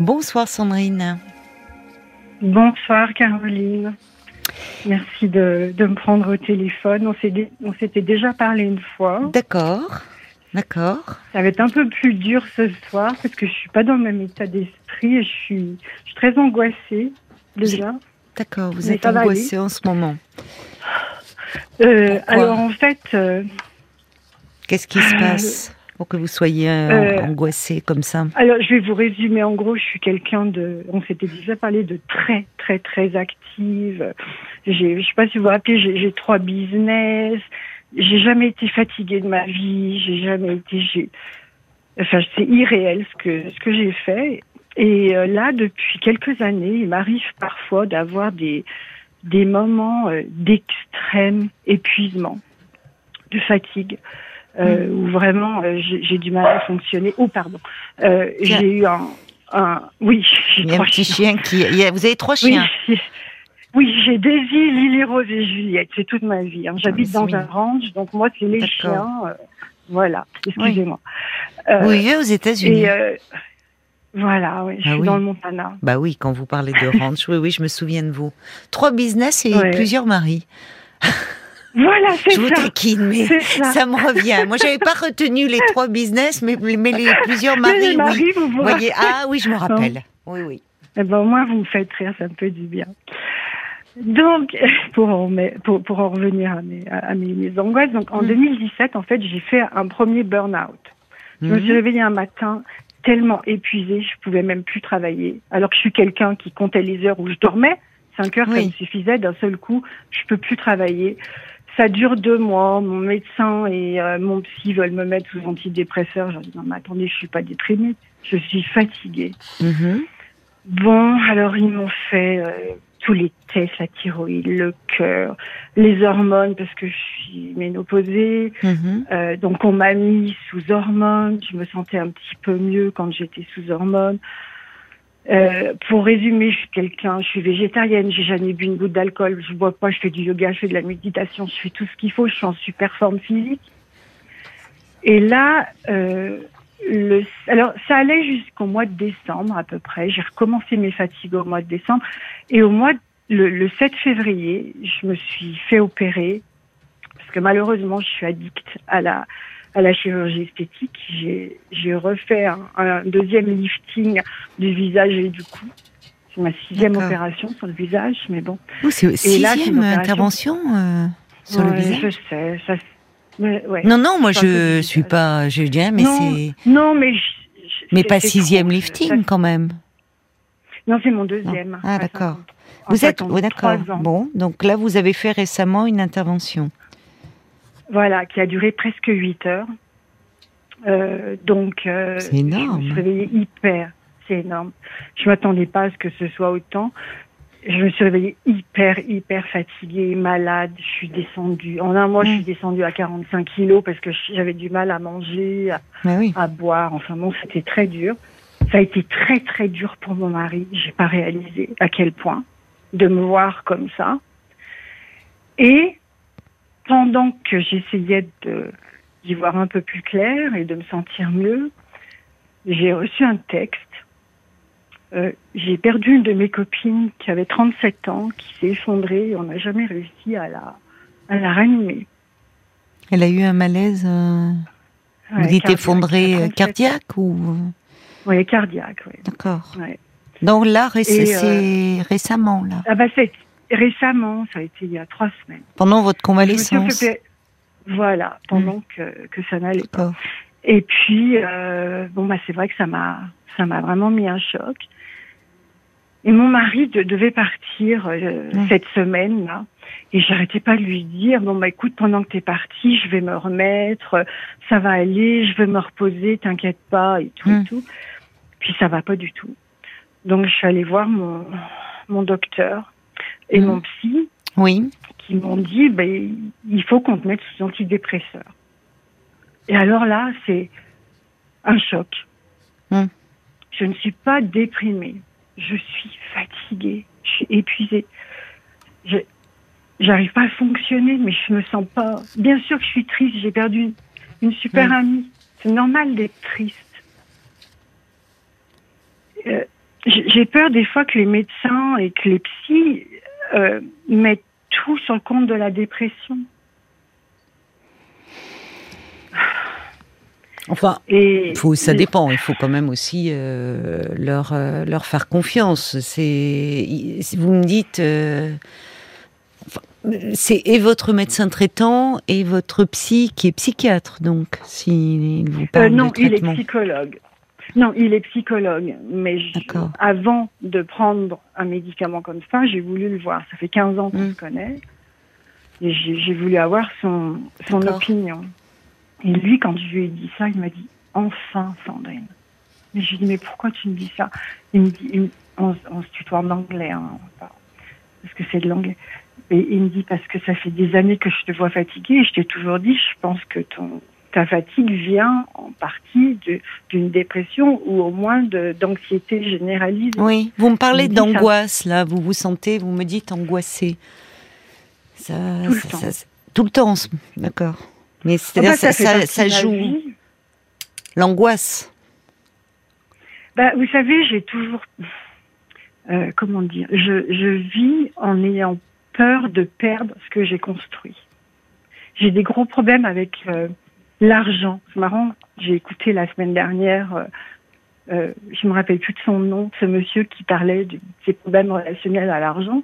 Bonsoir Sandrine. Bonsoir Caroline. Merci de, de me prendre au téléphone. On s'était déjà parlé une fois. D'accord. D'accord. Ça va être un peu plus dur ce soir parce que je suis pas dans le même état d'esprit et je suis, je suis très angoissée déjà. D'accord, vous êtes angoissée en ce moment. Euh, alors en fait. Euh, Qu'est-ce qui se passe? Pour que vous soyez euh, angoissée comme ça Alors je vais vous résumer. En gros, je suis quelqu'un de. On s'était déjà parlé de très très très active. Je sais pas si vous vous rappelez, j'ai trois business j'ai jamais été fatiguée de ma vie, j'ai jamais été, enfin, c'est irréel ce que ce que j'ai fait. Et euh, là, depuis quelques années, il m'arrive parfois d'avoir des des moments euh, d'extrême épuisement, de fatigue, euh, où vraiment j'ai du mal à fonctionner. Oh, pardon. j'ai eu un, un, oui, j'ai trois un petit chien qui. Vous avez trois chiens. Oui, oui, j'ai Daisy, Lily Rose et Juliette. C'est toute ma vie. Hein. J'habite ah, dans un ranch, donc moi, c'est les chiens. Euh, voilà, excusez-moi. Euh, oui, aux États-Unis. Euh, voilà, oui, je ah suis dans le Montana. Bah oui, quand vous parlez de ranch, oui, oui, je me souviens de vous. Trois business et plusieurs maris. Voilà, c'est ça. Je vous taquine, mais ça. me revient. Moi, j'avais pas retenu les trois business, mais, mais les plusieurs maris, oui. Vous, voyez, ah oui, je me rappelle. Oui, oui. Eh ben, au moins, vous me faites rire, ça me fait du bien. Donc, pour en, pour, pour en revenir à mes, à mes, angoisses, donc en 2017, mm. en fait, j'ai fait un premier burn-out. Je me suis mm-hmm. réveillée un matin tellement épuisée, je pouvais même plus travailler. Alors que je suis quelqu'un qui comptait les heures où je dormais, 5 heures, ça me suffisait. D'un seul coup, je peux plus travailler. Ça dure deux mois. Mon médecin et euh, mon psy veulent me mettre sous antidépresseur. Je dis non, mais attendez, je suis pas déprimée. Je suis fatiguée. Mm-hmm. Bon, alors ils m'ont fait euh, tous les tests, la thyroïde, le cœur, les hormones, parce que je suis ménopausée. Mhm. Euh, donc on m'a mis sous hormones. Je me sentais un petit peu mieux quand j'étais sous hormones. Euh, pour résumer, je suis quelqu'un, je suis végétarienne, j'ai jamais bu une goutte d'alcool, je bois pas, je fais du yoga, je fais de la méditation, je fais tout ce qu'il faut, je suis en super forme physique. Et là, euh, le, alors ça allait jusqu'au mois de décembre à peu près. J'ai recommencé mes fatigues au mois de décembre et au mois le, le 7 février, je me suis fait opérer parce que malheureusement je suis addict à la à la chirurgie esthétique. J'ai refait un, deuxième lifting du visage et du cou. C'est ma sixième opération sur le visage, mais bon. c'est sixième intervention euh, sur le visage. Je sais, ça non, non, moi je suis pas, je dis, mais c'est. Non, mais. mais pas sixième lifting quand même. Non, c'est mon deuxième. Ah, d'accord. Vous êtes, d'accord. Bon, donc là, vous avez fait récemment une intervention. Voilà, qui a duré presque 8 heures. Euh, donc, euh, c'est énorme. Je me suis réveillée hyper. C'est énorme. Je m'attendais pas à ce que ce soit autant je me suis réveillée hyper, hyper fatiguée, malade. Je suis descendue. En un mois, je suis mm. descendue à 45 kilos parce que j'avais du mal à manger, à, boire. Enfin bon, c'était très dur. Ça a été très, très dur pour mon mari. J'ai pas réalisé à quel point de me voir comme ça. Et pendant que j'essayais d'y voir un peu plus clair et de me sentir mieux, j'ai reçu un texte euh, j'ai perdu une de mes copines qui avait 37 ans, qui s'est effondrée et on n'a jamais réussi à la, à la ranimer. Elle a eu un malaise, euh, vous dites effondrée euh, cardiaque ou? Oui, cardiaque, oui. D'accord. Donc là, c'est récemment, là ah bah, Récemment, ça a été il y a trois semaines. Pendant votre convalescence Voilà, pendant mm. que, que ça n'allait pas. Et puis, bon, bah, c'est vrai que ça m'a ça m'a vraiment mis un choc. Et mon mari devait partir euh, mmh. cette semaine-là. Et j'arrêtais pas de lui dire, bon, bah, écoute, pendant que tu es parti, je vais me remettre, ça va aller, je vais me reposer, t'inquiète pas, et tout, et mmh. tout. Puis ça va pas du tout. Donc, je suis allée voir mon, mon docteur et mmh. mon psy. Oui. Qui m'ont dit, ben, il faut qu'on te mette sous antidépresseur. Et alors là, c'est un choc. Je ne suis pas déprimée je suis fatiguée, je suis épuisée. Je j'arrive pas à fonctionner, mais je me sens pas. Bien sûr que je suis triste, j'ai perdu une, super amie. C'est normal d'être triste. Euh, j'ai peur des fois que les médecins et que les psys euh, mettent tout sur le compte de la dépression. Enfin, et faut, ça dépend. Il faut quand même aussi euh, leur euh, leur faire confiance. C'est si vous me dites, euh, c'est et votre médecin traitant et votre psy qui est psychiatre. Donc, si vous parle non, de traitement. il est psychologue. Non, il est psychologue. Mais avant de prendre un médicament comme ça, j'ai voulu le voir. Ça fait 15 ans qu'on hmm. se connaît. Et j'ai voulu avoir son, son opinion. Et lui, quand je lui ai dit ça, il m'a dit Enfin, Sandrine. Mais je lui ai dit Mais pourquoi tu me dis ça? Il me dit on, se tutoie en anglais, hein, parce que c'est de l'anglais. Et il me dit Parce que ça fait des années que je te vois fatiguée, et je t'ai toujours dit Je pense que ton, ta fatigue vient en partie d'une dépression ou au moins d'anxiété généralisée. Oui, vous me parlez d'angoisse, là, vous vous sentez, vous me dites angoissée. Ça, tout, le temps. tout le temps, d'accord. Mais c'est-à-dire ça, ça, joue l'angoisse. Bah, vous savez, j'ai toujours, euh, comment dire, je, je vis en ayant peur de perdre ce que j'ai construit. J'ai des gros problèmes avec euh, l'argent. C'est marrant, j'ai écouté la semaine dernière, euh, euh, je me rappelle plus de son nom, ce monsieur qui parlait de ses problèmes relationnels à l'argent.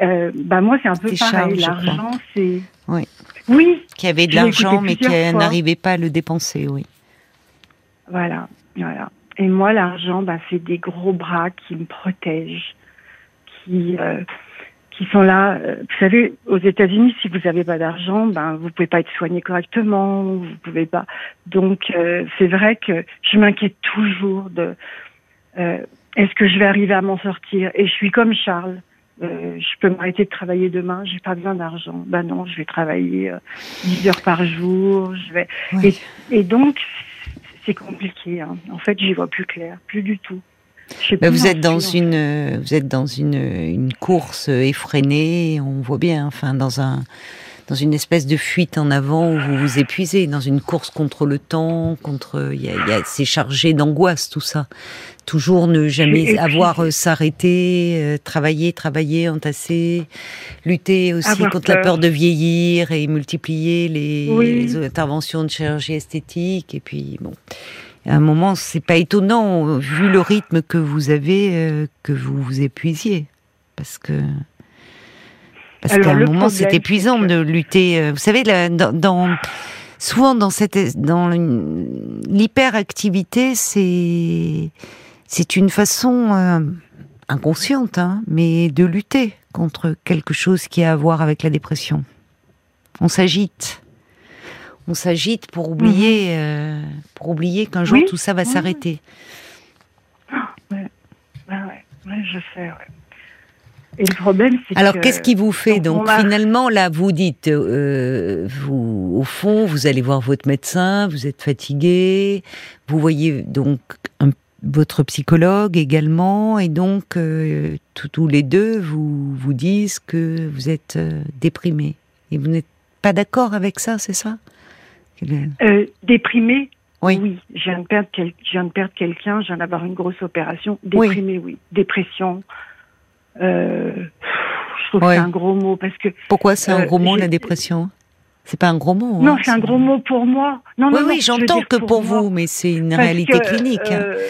Euh, bah moi, c'est un peu pareil. L'argent, c'est. Oui. Oui. Qui avait de l'argent, mais qui n'arrivait pas à le dépenser, oui. Voilà, voilà. Et moi, l'argent, bah, c'est des gros bras qui me protègent, qui euh, qui sont là. Euh, vous savez, aux États-Unis, si vous n'avez pas d'argent, ben vous pouvez pas être soigné correctement, vous pouvez pas. Donc, euh, c'est vrai que je m'inquiète toujours de est-ce que je vais arriver à m'en sortir? Et je suis comme Charles. Euh, je peux m'arrêter de travailler demain, j'ai pas besoin d'argent. Ben non, je vais travailler euh, 10 heures par jour. Je vais et, et, donc c'est compliqué. Hein. En fait, j'y vois plus clair, plus du tout. Ben vous êtes dans une, vous êtes dans une, une course effrénée. On voit bien, enfin, dans un dans une espèce de fuite en avant où vous vous épuisez, dans une course contre le temps, contre, il y a, c'est chargé d'angoisse tout ça. Toujours ne jamais avoir euh, s'arrêter, euh, travailler, travailler, entasser, lutter aussi contre la peur de vieillir et multiplier les, interventions de chirurgie esthétique. Et puis bon, à un moment, c'est pas étonnant vu le rythme que vous avez euh, que vous vous épuisiez, parce que parce qu'à un moment, c'est épuisant de lutter. Euh, vous savez, dans, souvent dans cette dans l'hyperactivité, c'est c'est une façon euh, inconsciente, hein, mais de lutter contre quelque chose qui a à voir avec la dépression. On s'agite. On s'agite pour oublier, mhm. euh, pour oublier qu'un jour tout ça va s'arrêter. Ah, ouais. Ouais, ouais. je sais. Et le problème, c'est Alors, qu'est-ce qui vous fait donc, finalement là Vous dites, euh, vous au fond, vous allez voir votre médecin, vous êtes fatigué, vous voyez donc votre psychologue également, et donc euh, tous les deux vous vous disent que vous êtes déprimé et vous n'êtes pas d'accord avec ça, c'est ça? Déprimé. Oui. oui. je viens de perdre, perdre quelqu'un, je viens d'avoir une grosse opération. Déprimé, oui. Dépression. Euh, je trouve que c'est un gros mot parce que. Pourquoi c'est un euh, gros mot la dépression? C'est pas un gros mot. Non, hein, c'est un gros mot pour moi. Non, oui, oui, j'entends que pour, vous, mais c'est une réalité clinique. Hein. Euh,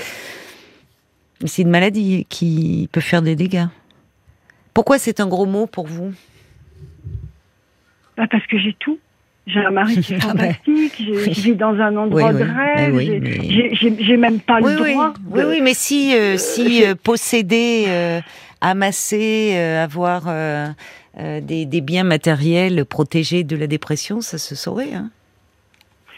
c'est une maladie qui peut faire des dégâts. Pourquoi c'est un gros mot pour vous? Bah Parce que j'ai tout. J'ai un mari qui est ah ben, fantastique, je vis dans un endroit de rêve, j'ai même pas le droit. Oui, oui, mais si, si posséder amasser, euh, avoir euh, euh, des, des, biens matériels protégés de la dépression, ça se saurait. Hein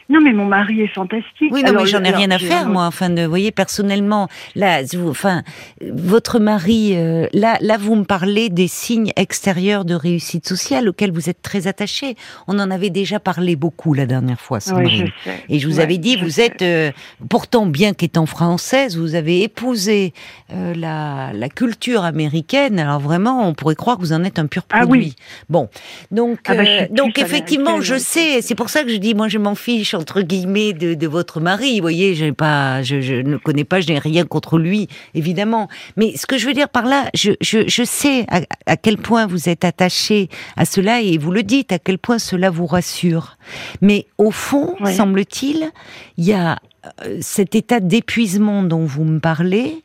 non, mais mon mari est fantastique. Oui, non, mais j'en ai rien à faire, moi. Enfin, de, vous voyez, personnellement, là, enfin, votre mari, euh, là, là, vous me parlez des signes extérieurs de réussite sociale auxquels vous êtes très attaché. On en avait déjà parlé beaucoup la dernière fois, oui, Et je vous avais dit, vous êtes, euh, pourtant, bien qu'étant française, vous avez épousé euh, la, la culture américaine. Alors vraiment, on pourrait croire que vous en êtes un pur produit. Ah oui. Bon, donc, ah bah, donc effectivement, je sais. C'est pour ça que je dis, moi, je m'en fiche entre guillemets de, de votre mari. Vous voyez, j'ai pas, je, je ne connais pas, je n'ai rien contre lui, évidemment. Mais ce que je veux dire par là, je, je, je sais à, à quel point vous êtes attaché à cela et vous le dites, à quel point cela vous rassure. Mais au fond, Oui. semble-t-il, il y a euh, cet état d'épuisement dont vous me parlez,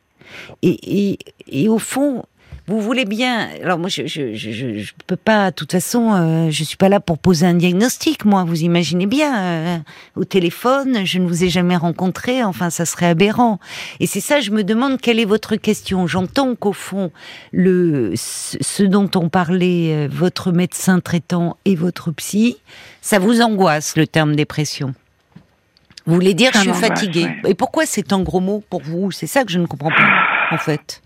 et, et, et au fond, vous voulez bien. Alors moi, je je je, peux pas. De toute façon, euh, je suis pas là pour poser un diagnostic. Moi, vous imaginez bien. euh, au téléphone, je ne vous ai jamais rencontré. Enfin, ça serait aberrant. Et c'est ça. Je me demande quelle est votre question. J'entends qu'au fond, le ce dont on parlait, euh, votre médecin traitant et votre psy, ça vous angoisse le terme dépression. Vous voulez dire Ça je suis fatiguée. ouais. Et pourquoi c'est un gros mot pour vous? C'est ça que je ne comprends pas, en fait.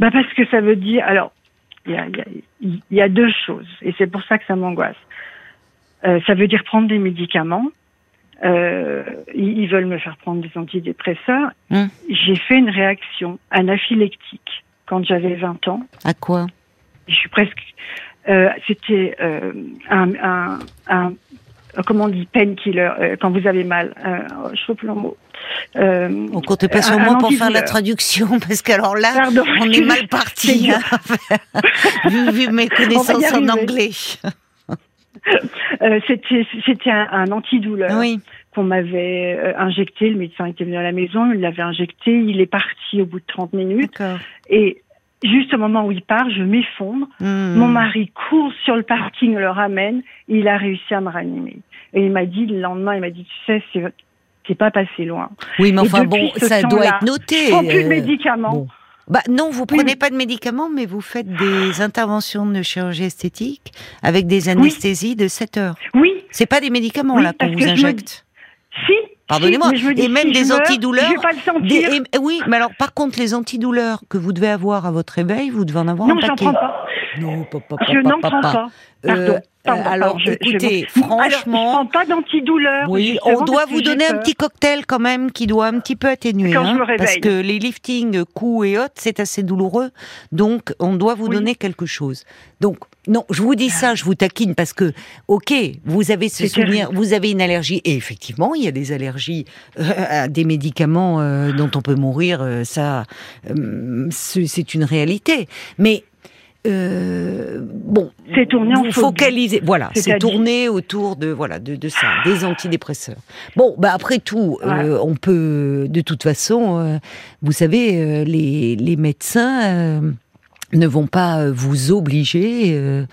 Bah parce que ça veut dire. Alors, il y a, y a- y a deux choses, et c'est pour ça que ça m'angoisse. Euh, ça veut dire prendre des médicaments. Euh, ils, veulent me faire prendre des antidépresseurs. Hmm. J'ai fait une réaction anaphylactique quand j'avais 20 ans. À quoi? Je suis presque. euh, C'était euh, un, un, un- comment on dit painkiller euh, quand vous avez mal. Euh, je trouve le mot. Euh, On compte pas sur moi pour faire la antidouleur. traduction, parce qu'alors là, Pardon, on est mal parti, hein, vu, vu mes connaissances en anglais. Euh, C'était un, un antidouleur Oui, qu'on m'avait euh, injecté. Le médecin était venu à la maison, il l'avait injecté. Il est parti au bout de 30 minutes. Et juste au moment où il part, je m'effondre. Hmm. Mon mari court sur le parking, le ramène. Et il a réussi à me ranimer. Et il m'a dit le lendemain, il m'a dit, tu sais, c'est c'est pas passé loin. Oui, mais enfin bon, ça doit être noté. Je prends plus de euh, médicaments. bon. Bah non, vous prenez oui. pas de médicaments, mais vous faites des interventions de chirurgie esthétique avec des anesthésies de 7 heures. Oui, C'est pas des médicaments Oui, là qu'on vous je me injecte. si. Pardonnez-moi. si, Et même si des je meurs, antidouleurs, Je vais pas le sentir. Des- et- oui, mais alors par contre, les antidouleurs que vous devez avoir à votre réveil, vous devez en avoir non, un j'en paquet. prends pas. Non, pas, pas, Je pas, n'en pas, prends pas. pas. Euh, Pardon. alors, je- écoutez, Alors, je franchement, prends pas d'antidouleur. oui, on doit parce vous donner un petit cocktail quand même qui doit un petit peu atténuer, Quand je hein, me parce réveille. que les liftings coups et hautes, c'est assez douloureux, donc on doit vous Oui. donner quelque chose. Donc non, je vous dis ça, je vous taquine parce que, ok, vous avez ce souvenir, terrible. vous avez une allergie, et effectivement, il y a des allergies euh, à des médicaments euh, dont on peut mourir, euh, ça, c'est c'est une réalité. Mais euh, bon, C'est tourné en focalisez, voilà, c'est tourné autour de voilà de, de ça, des antidépresseurs. Bon, bah après tout, euh, on peut, de toute façon, euh, vous savez, euh, les, les médecins. Ne vont pas euh, vous obliger euh,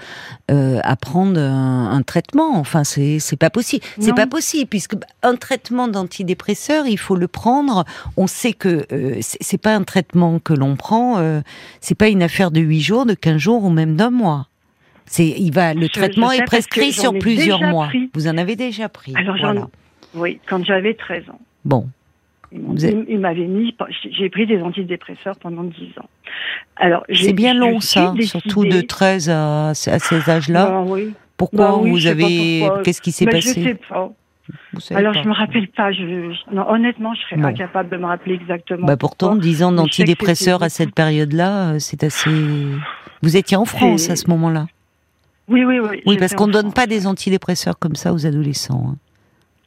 euh, à prendre un, un traitement. Enfin, c'est c'est pas possible. C'est pas possible puisque un traitement d'antidépresseur, il faut le prendre. On sait que euh, c'est pas un traitement que l'on prend. Euh, c'est pas une affaire de huit jours, de 15 jours ou même d'un mois. C'est, il va, le Je- traitement je est prescrit sur plusieurs mois. pris. Vous en avez déjà pris. Alors, j'en- voilà. Oui, quand j'avais 13 ans. Bon, Vous ils m'avaient mis, j'ai pris des antidépresseurs pendant 10 ans. Alors, c'est bien long ça, surtout de 13 à, à ces âges-là. Ben oui. Pourquoi Bah oui, vous avez, qu'est-ce qui s'est Ben, passé Je sais pas. Alors, pas. je me rappelle pas. Je, je- non, honnêtement, je serais Bon. incapable de me rappeler exactement. Bah pourtant. 10 ans d'antidépresseurs à cette période-là, euh, c'est assez. Vous étiez en France à ce moment-là. Oui, oui, oui. Oui, parce qu'on ne donne France. pas des antidépresseurs comme ça aux adolescents. hein.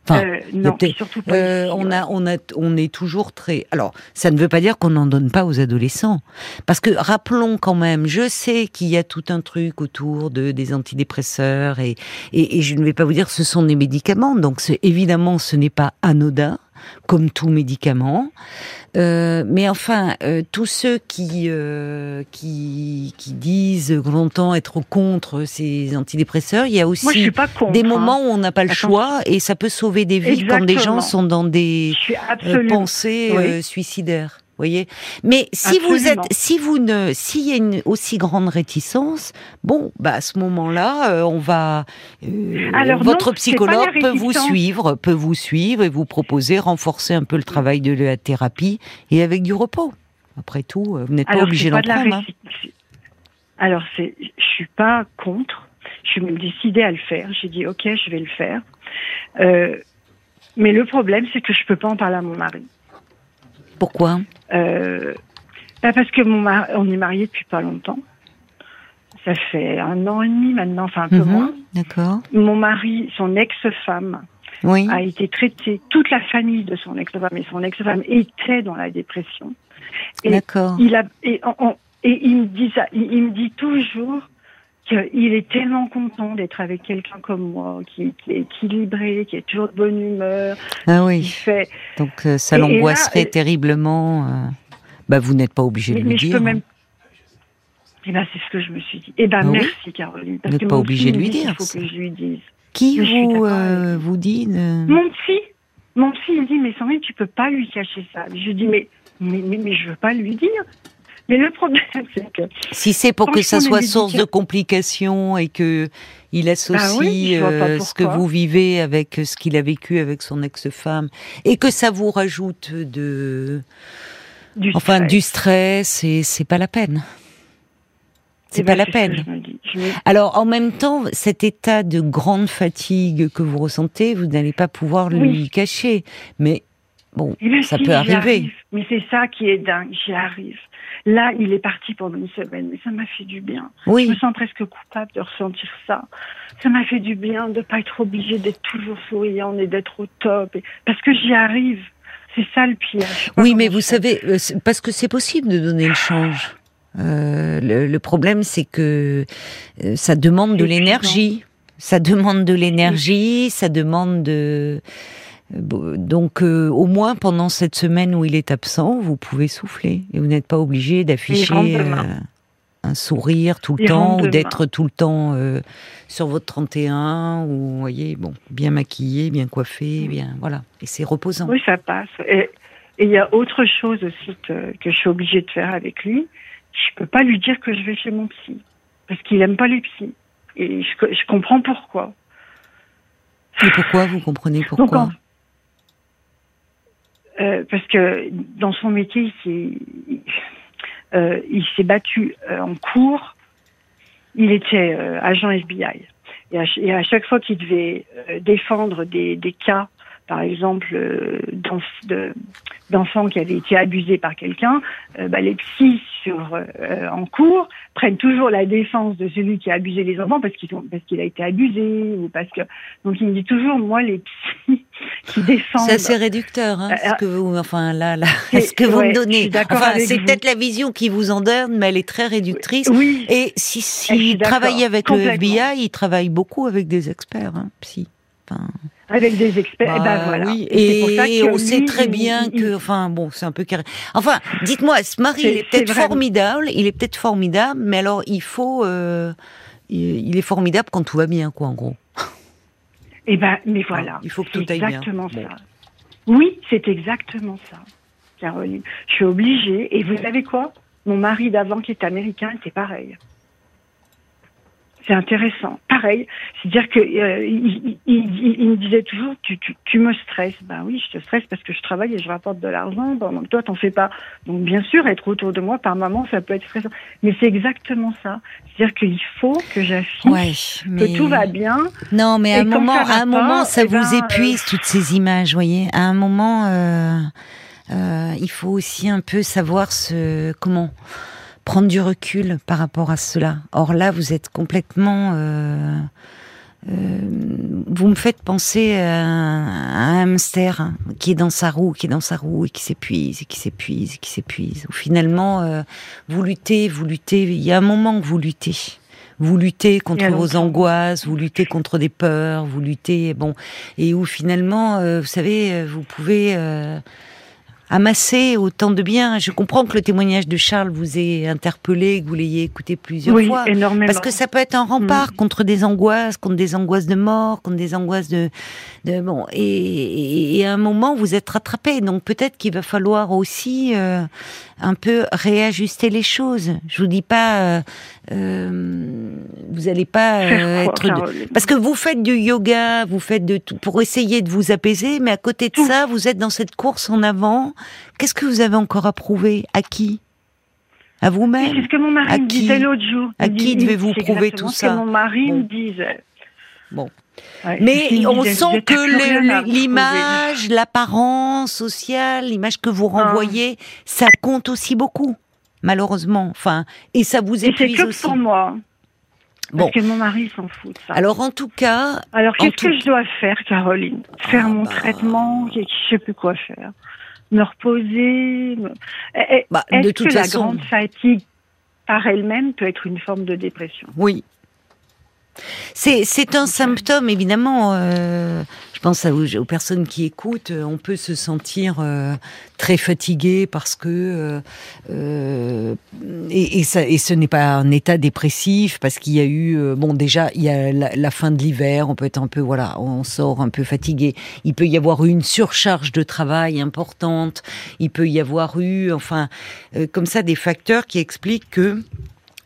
Enfin, Euh, non, surtout pas. Euh, ici, on ouais. a, on a, on est toujours très. Alors, ça ne veut pas dire qu'on n'en donne pas aux adolescents, parce que rappelons quand même. Je sais qu'il y a tout un truc autour de des antidépresseurs et et, et je ne vais pas vous dire ce sont des médicaments. Donc, évidemment, ce n'est pas anodin comme tout médicament. Euh, mais enfin, euh, tous ceux qui, euh, qui qui disent longtemps être contre ces antidépresseurs, il y a aussi Moi, je suis pas contre. des hein. moments où on n'a pas le choix et ça peut sauver des vies quand des gens sont dans des euh, pensées Oui. suicidaires. Voyez, mais si vous êtes, si vous ne, s'il y a une aussi grande réticence, bon, bah à ce moment-là, euh, on va, euh, Alors votre psychologue peut vous suivre, peut vous suivre et vous proposer renforcer un peu le travail de la thérapie et avec du repos. Après tout, euh, vous n'êtes pas obligé d'en de prendre. hein. Alors, c'est, je suis pas contre. Je suis même décidée à le faire. J'ai dit, ok, je vais le faire. Euh, mais le problème, c'est que je peux pas en parler à mon mari. Pourquoi Euh, bah, parce que mon mari, on est mariés depuis pas longtemps. Ça fait un an et demi maintenant, enfin un peu Mhm, moins. D'accord. Mon mari, son ex-femme, a été traité, toute la famille de son ex-femme et son ex-femme était dans la dépression. D'accord. Il a et, et, il me dit ça, il, me dit toujours qu'il est tellement content d'être avec quelqu'un comme moi, qui, est équilibré, qui est toujours de bonne humeur. Ah oui. Fait... Donc euh, ça l'angoisserait terriblement. Euh, bah vous n'êtes pas obligé de lui dire. Je peux même eh ben, c'est ce que je me suis dit. Eh ben, merci, Caroline. Parce Vous n'êtes pas obligé de lui dire. Il faut que je lui dise. Qui vous, euh, vous dit Mon psy. Mon psy, il dit, mais Sandrine, tu peux pas lui cacher ça. Je dis, mais, mais, mais, mais je veux pas lui dire. Mais le problème, c'est que. Si c'est pour que ça soit source de complications et que il associe bah euh, ce que vous vivez avec ce qu'il a vécu avec son ex-femme et que ça vous rajoute de. Du enfin, stress. du stress et c'est pas la peine. C'est pas la peine. Alors, en même temps, cet état de grande fatigue que vous ressentez, vous n'allez pas pouvoir lui cacher. Mais bon, ça peut arriver. Mais c'est ça qui est dingue. J'y arrive. Là, il est parti pendant une semaine, mais ça m'a fait du bien. Oui. Je me sens presque coupable de ressentir ça. Ça m'a fait du bien de ne pas être obligée d'être toujours souriante et d'être au top. Parce que j'y arrive. C'est ça le pire. Oui, mais vous savez, euh, parce que c'est possible de donner le change. Euh, le, problème, c'est que euh, ça demande de l'énergie. Ça demande de l'énergie, ça demande de. Euh, donc, au moins pendant cette semaine où il est absent, vous pouvez souffler et vous n'êtes pas obligé d'afficher un sourire tout le temps ou d'être tout le temps sur votre 31 ou voyez bon bien maquillé, bien coiffé, bien voilà et c'est reposant. Oui, ça passe. Et il y a autre chose aussi que, que je suis obligée de faire avec lui, je peux pas lui dire que je vais chez mon psy parce qu'il aime pas les psys et je, je comprends pourquoi. Et pourquoi vous comprenez pourquoi? Euh, Parce que dans son métier, il s'est euh, battu euh, en cours. Il était euh, agent FBI. Et à, et à chaque fois qu'il devait euh, défendre des, des cas par exemple, euh, d'enfants qui avaient été abusés par quelqu'un, euh, bah, les psys sur, euh, en cours prennent toujours la défense de celui qui a abusé les enfants parce qu'ils parce qu'il a été abusé ou parce que donc il me dit toujours moi les psys qui défendent. C'est assez réducteur, hein, ce que vous enfin là là, ce que vous me donnez. Enfin, c'est peut-être la vision qui vous en donne, mais elle est très réductrice. Oui. Et si, si travaille avec le FBI, il travaille beaucoup avec des experts, hein, psy. Enfin avec des experts. et ben bah, voilà. Oui. Et, on sait très bien que, enfin bon, c'est un peu carré. Enfin, dites-moi, ce mari, il est peut-être formidable, il est peut-être formidable, mais alors il faut, euh, il, est formidable quand tout va bien, quoi, en gros. Et eh ben, mais voilà. il faut que tout aille bien. Exactement ça. Oui, c'est exactement ça, Caroline. Je suis obligée. Et vous savez quoi? Mon mari d'avant, qui est américain, était pareil. C'est intéressant. Pareil, c'est-à-dire que euh, il, me disait toujours tu, tu, me stresses. Ben oui, je te stresse parce que je travaille et je rapporte de l'argent. donc toi, t'en fais pas. Donc bien sûr, être autour de moi par moment, ça peut être stressant. Mais c'est exactement ça. C'est-à-dire qu'il faut que j'affiche que tout va bien. Non, mais à un moment, à un moment, ça eh vous ben, épuise toutes ces images, voyez. À un moment, euh, euh, il faut aussi un peu savoir ce comment prendre du recul par rapport à cela. Or là, vous êtes complètement... Euh, euh, vous me faites penser à, un hamster hein, qui est dans sa roue, qui est dans sa roue et qui s'épuise, et qui s'épuise, et qui s'épuise. Finalement, euh, vous luttez, vous luttez. Il y a un moment que vous luttez. Vous luttez contre vos angoisses, vous luttez contre des peurs, vous luttez, bon, et où finalement, vous savez, vous pouvez amassé autant de bien. Je comprends que le témoignage de Charles vous ait interpellé, que vous l'ayez écouté plusieurs oui, fois. Énormément. Parce que ça peut être un rempart mm. contre des angoisses, contre des angoisses de mort, contre des angoisses de, de bon. Et, et, à un moment, vous êtes rattrapé. Donc peut-être qu'il va falloir aussi euh, un peu réajuster les choses. Je vous dis pas, euh, euh vous allez pas euh, être parce que vous faites du yoga, vous faites de tout pour essayer de vous apaiser, mais à côté de ça, vous êtes dans cette course en avant. Qu'est-ce que vous avez encore à prouver À qui À vous-même C'est ce que mon mari me disait l'autre jour. À qui devez-vous prouver tout ça ce que mon mari me disait. Bon. Mais on sent que l'image, l'apparence sociale, l'image que vous ah. renvoyez, ça compte aussi beaucoup, malheureusement. Enfin, et ça vous épuise et que aussi. pour moi. Parce que mon mari s'en fout de ça. Alors en tout cas. Alors qu'est-ce que je dois faire, Caroline? Faire ah, mon bah. traitement Je ne sais plus quoi faire. Me reposer. Eh, bah, Est-ce toute que façon... la grande fatigue par elle-même peut être une forme de dépression? Oui, c'est un symptôme, évidemment. Euh, je pense aux, personnes qui écoutent. On peut se sentir euh, très fatigué parce que euh, et, ça, et, ce n'est pas un état dépressif parce qu'il y a eu bon déjà il y a la, fin de l'hiver. On peut être un peu voilà, on sort un peu fatigué. Il peut y avoir eu une surcharge de travail importante. Il peut y avoir eu enfin comme ça des facteurs qui expliquent que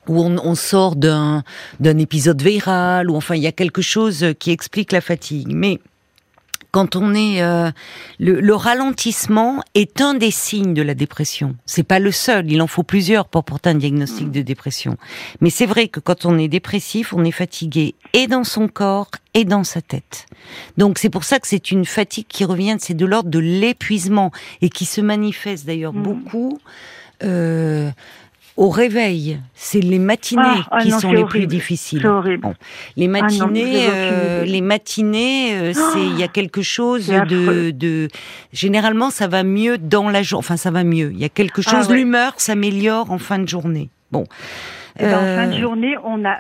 où on, sort d'un d'un épisode viral, ou enfin il y a quelque chose qui explique la fatigue. Mais quand on est euh, le, ralentissement est un des signes de la dépression. C'est pas le seul. Il en faut plusieurs pour porter un diagnostic de dépression. Mais c'est vrai que quand on est dépressif, on est fatigué et dans son corps et dans sa tête. Donc c'est pour ça que c'est une fatigue qui revient. C'est de l'ordre de l'épuisement et qui se manifeste d'ailleurs mmh. beaucoup. Euh, au réveil, c'est les matinées ah, ah qui sont les plus difficiles. Les ah matinées, euh, les matinées, euh, c'est il y a quelque chose de, de, généralement ça va mieux dans la journée. Enfin, ça va mieux. Il y a quelque chose. L'humeur s'améliore en fin de journée. Bon. Eh ben, en fin de euh, journée, on a.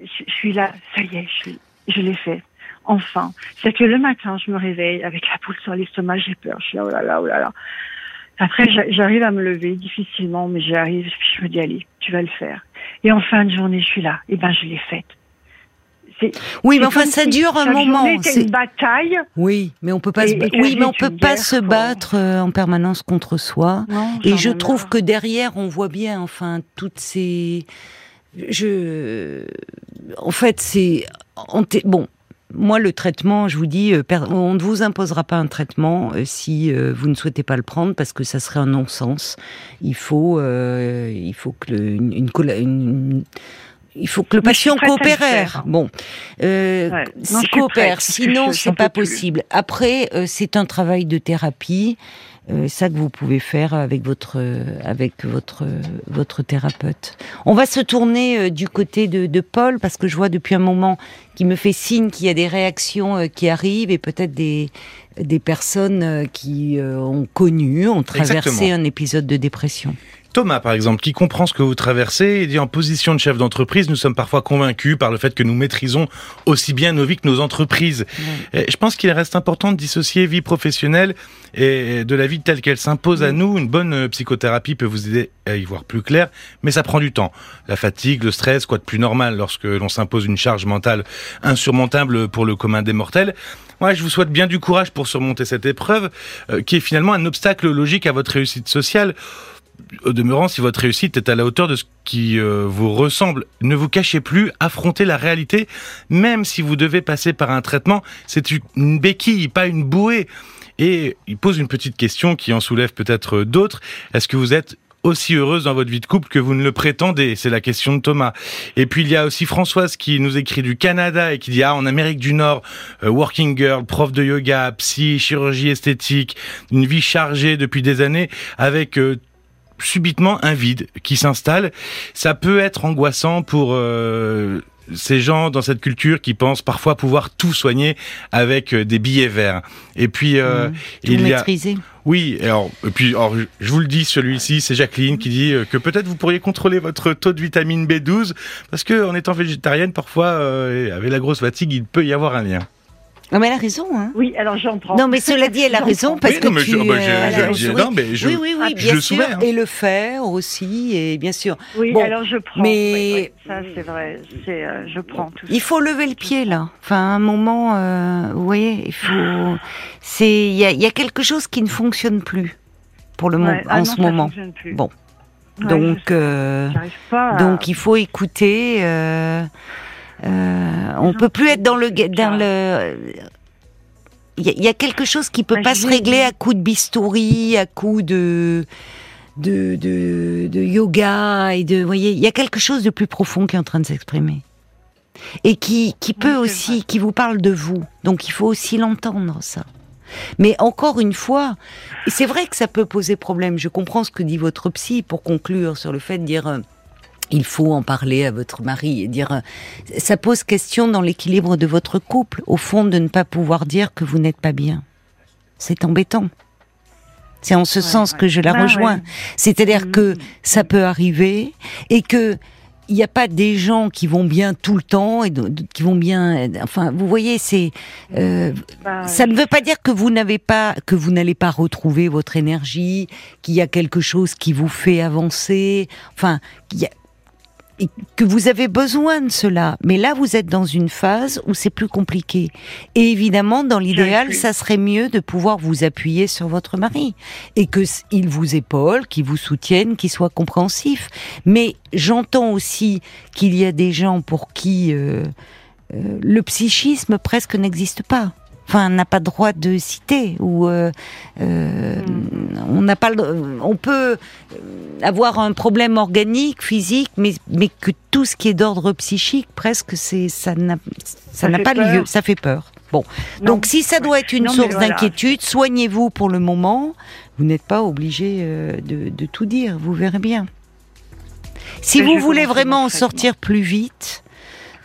Je suis là. Ça y est, je, je l'ai fait. Enfin, c'est que le matin, je me réveille avec la poule sur l'estomac, j'ai peur. Je suis là, oh là là, oh là là. Après, j'arrive à me lever difficilement, mais j'arrive, je me dis, allez, tu vas le faire. Et en fin de journée, je suis là. Et eh ben, je l'ai faite. Oui, mais enfin, ça dure un moment. C'est une bataille. Oui, mais on peut pas. se... Oui, mais on peut pas se battre euh, en permanence contre soi. et je trouve que derrière, on voit bien, enfin, toutes ces. Je. En fait, c'est. Bon, moi, le traitement, je vous dis, euh, on ne vous imposera pas un traitement euh, si euh, vous ne souhaitez pas le prendre parce que ça serait un non-sens. Il faut, il faut que une, il faut que le patient coopère. Bon, coopère. Sinon, c'est pas possible. Après, c'est un travail de thérapie. Euh, ça que vous pouvez faire avec votre avec votre votre thérapeute. On va se tourner euh, du côté de, de, Paul parce que je vois depuis un moment qu'il me fait signe qu'il y a des réactions euh, qui arrivent et peut-être des des personnes qui ont connu, ont traversé un épisode de dépression. Thomas, par exemple, qui comprend ce que vous traversez et dit en position de chef d'entreprise, nous sommes parfois convaincus par le fait que nous maîtrisons aussi bien nos vies que nos entreprises. Je pense qu'il reste important de dissocier vie professionnelle et de la vie telle qu'elle s'impose à nous. Une bonne euh, psychothérapie peut vous aider à y voir plus clair, mais ça prend du temps. La fatigue, le stress, quoi de plus normal lorsque l'on s'impose une charge mentale insurmontable pour le commun des mortels. Moi, je vous souhaite bien du courage pour surmonter cette épreuve, euh, qui est finalement un obstacle logique à votre réussite sociale au demeurant, si votre réussite est à la hauteur de ce qui euh, vous ressemble, ne vous cachez plus, affrontez la réalité, même si vous devez passer par un traitement, c'est une béquille, pas une bouée. Et il pose une petite question qui en soulève peut-être d'autres. Est-ce que vous êtes aussi heureuse dans votre vie de couple que vous ne le prétendez? C'est la question de Thomas. Et puis il y a aussi Françoise qui nous écrit du Canada et qui dit ah en Amérique du Nord, euh, working girl, prof de yoga, psy, chirurgie esthétique, une vie chargée depuis des années avec euh, subitement un vide qui s'installe. Ça peut être angoissant pour euh, ces gens dans cette culture qui pensent parfois pouvoir tout soigner avec euh, des billets verts. Et puis euh, mmh. il y a oui, alors, et puis je vous le dis, celui-ci, c'est Jacqueline qui dit que peut-être vous pourriez contrôler votre taux de vitamine B12 parce que en étant végétarienne, parfois, avec la grosse fatigue, il peut y avoir un lien. Non, mais elle a raison. Hein. Oui, alors j'en prends. Non, mais cela dit, elle a raison parce que tu. Je, oui, oui, oui, bien sûr. Et le faire aussi, et bien sûr. Oui, alors je prends. Mais ça, c'est vrai. C'est, euh, je prends tout. Il faut lever le pied là. Enfin, un moment, euh, vous voyez, il faut. C'est, il y a, y a, quelque chose qui ne fonctionne plus pour le moment, ah en ce moment. Bon. donc, euh, donc il faut écouter. Euh, euh, on peut plus être dans le dans le. Il y, a quelque chose qui peut pas se régler à coup de bistouri, à coup de de, de, yoga et de. Vous voyez, il y a quelque chose de plus profond qui est en train de s'exprimer et qui qui peut aussi, qui vous parle de vous. Donc il faut aussi l'entendre ça. Mais encore une fois, c'est vrai que ça peut poser problème. Je comprends ce que dit votre psy pour conclure sur le fait de dire. Il faut en parler à votre mari et dire, euh, ça pose question dans l'équilibre de votre couple, au fond, de ne pas pouvoir dire que vous n'êtes pas bien. C'est embêtant. C'est en ce sens que je la bah rejoins. C'est-à-dire que mm. ça peut arriver et que il n'y a pas des gens qui vont bien tout le temps et qui vont bien. Enfin, vous voyez, c'est. Euh, bah, ça ne veut pas dire que vous n'avez pas, que vous n'allez pas retrouver votre énergie, qu'il y a quelque chose qui vous fait avancer. Enfin, il y a, que vous avez besoin de cela. Mais là, vous êtes dans une phase où c'est plus compliqué. Et évidemment, dans l'idéal, ça serait mieux de pouvoir vous appuyer sur votre mari et que il vous épaule, qu'il vous soutienne, qu'il soit compréhensif. Mais j'entends aussi qu'il y a des gens pour qui euh, euh, le psychisme presque n'existe pas enfin n'a pas droit de citer ou euh, euh, on n'a pas on peut avoir un problème organique physique mais mais que tout ce qui est d'ordre psychique presque c'est ça n'a ça n'a pas lieu ça fait peur. Bon. Donc si ça doit être une source d'inquiétude soignez-vous pour le moment. Vous n'êtes pas obligé euh, de, de, tout dire vous verrez bien. Si vous voulez vraiment en sortir plus vite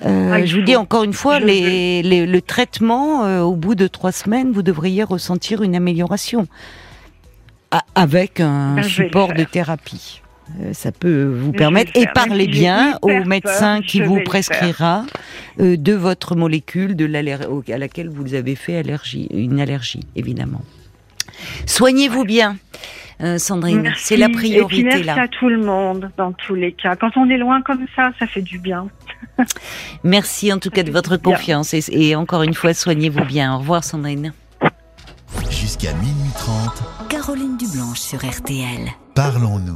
euh, ah, je vous dis encore une fois, les, le traitement, euh, au bout de trois semaines, vous devriez ressentir une amélioration avec un ben, support de thérapie. Euh, ça peut vous permettre et parlez bien au médecin qui vous prescrira de votre molécule de à laquelle vous avez fait allergie, une allergie, évidemment. Soignez-vous bien. Sandrine, c'est la priorité et merci à tout le monde dans tous les cas. Quand on est loin comme ça, ça fait du bien. Merci en tout cas de votre confiance et, encore une fois, soignez-vous bien. Au revoir Sandrine. Jusqu'à minuit 30. Caroline Dublanche sur RTL. Parlons-nous.